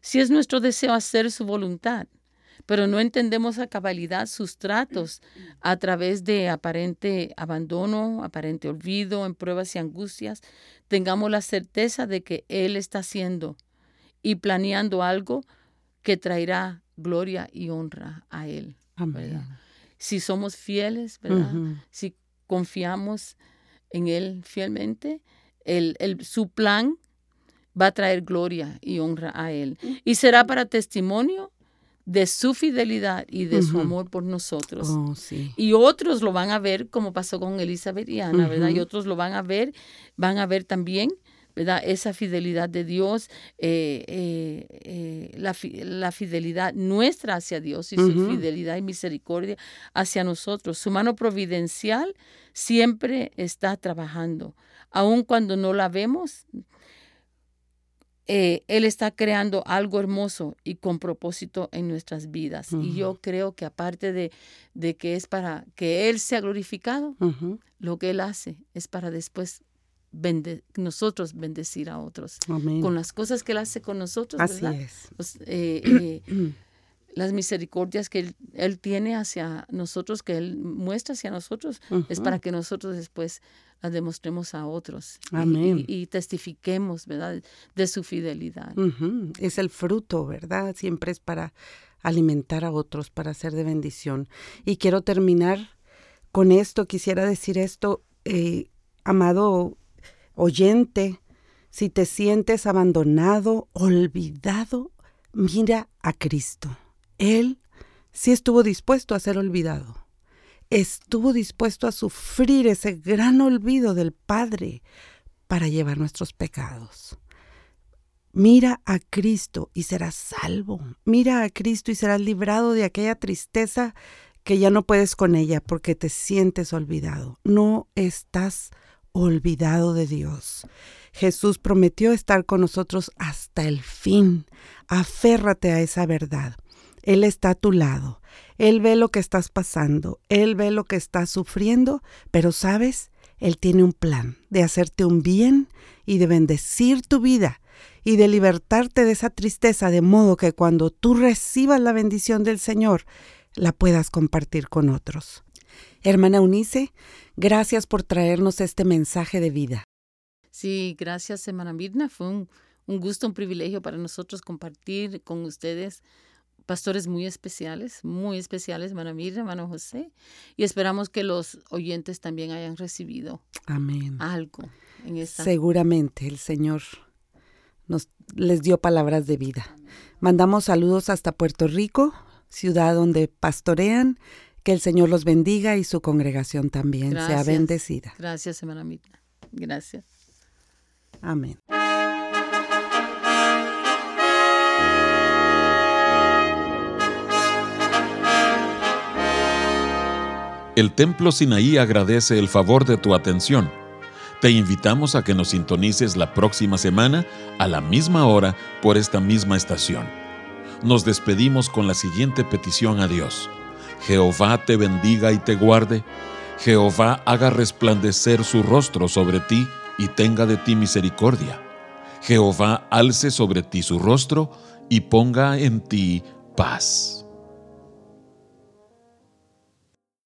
[SPEAKER 2] si es nuestro deseo hacer su voluntad, pero no entendemos a cabalidad sus tratos a través de aparente abandono, aparente olvido, en pruebas y angustias, tengamos la certeza de que Él está haciendo y planeando algo que traerá gloria y honra a Él. Si somos fieles, ¿verdad? Si confiamos en Él fielmente, el, su plan va a traer gloria y honra a Él. Y será para testimonio de su fidelidad y de su amor por nosotros.
[SPEAKER 1] Oh, sí.
[SPEAKER 2] Y otros lo van a ver, como pasó con Elizabeth y Ana, ¿verdad? Y otros lo van a ver, van a ver también ¿verdad? Esa fidelidad de Dios, eh, eh, eh, la, la, fidelidad nuestra hacia Dios y su fidelidad y misericordia hacia nosotros. Su mano providencial siempre está trabajando. Aun cuando no la vemos, Él está creando algo hermoso y con propósito en nuestras vidas. Y yo creo que aparte de, de, que es para que Él sea glorificado, lo que Él hace es para después nosotros bendecir a otros con las cosas que Él hace con nosotros.
[SPEAKER 1] Así es.
[SPEAKER 2] Pues, eh, *clears throat* eh, las misericordias que él, tiene hacia nosotros, que Él muestra hacia nosotros, es para que nosotros después las demostremos a otros Y, testifiquemos, ¿verdad?, de su fidelidad.
[SPEAKER 1] Es el fruto, ¿verdad? Siempre es para alimentar a otros, para ser de bendición. Y quiero terminar con esto, quisiera decir esto, eh, amado oyente, si te sientes abandonado, olvidado, mira a Cristo. Él sí estuvo dispuesto a ser olvidado. Estuvo dispuesto a sufrir ese gran olvido del Padre para llevar nuestros pecados. Mira a Cristo y serás salvo. Mira a Cristo y serás librado de aquella tristeza que ya no puedes con ella porque te sientes olvidado. No estás olvidado de Dios. Jesús prometió estar con nosotros hasta el fin. Aférrate a esa verdad. Él está a tu lado. Él ve lo que estás pasando. Él ve lo que estás sufriendo. Pero sabes, Él tiene un plan de hacerte un bien y de bendecir tu vida y de libertarte de esa tristeza de modo que cuando tú recibas la bendición del Señor, la puedas compartir con otros. Hermana Eunice, gracias por traernos este mensaje de vida.
[SPEAKER 2] Sí, gracias, hermana Mirna. Fue un, gusto, un privilegio para nosotros compartir con ustedes pastores muy especiales, muy especiales, hermana Mirna, hermano José. Y esperamos que los oyentes también hayan recibido
[SPEAKER 1] Amén.
[SPEAKER 2] algo en esta.
[SPEAKER 1] Seguramente el Señor nos les dio palabras de vida. Mandamos saludos hasta Puerto Rico, ciudad donde pastorean que el Señor los bendiga y su congregación también sea bendecida.
[SPEAKER 2] Gracias, hermana Mita. Gracias.
[SPEAKER 1] Amén.
[SPEAKER 3] El Templo Sinaí agradece el favor de tu atención. Te invitamos a que nos sintonices la próxima semana a la misma hora por esta misma estación. Nos despedimos con la siguiente petición a Dios. Jehová te bendiga y te guarde. Jehová haga resplandecer su rostro sobre ti y tenga de ti misericordia. Jehová alce sobre ti su rostro y ponga en ti paz.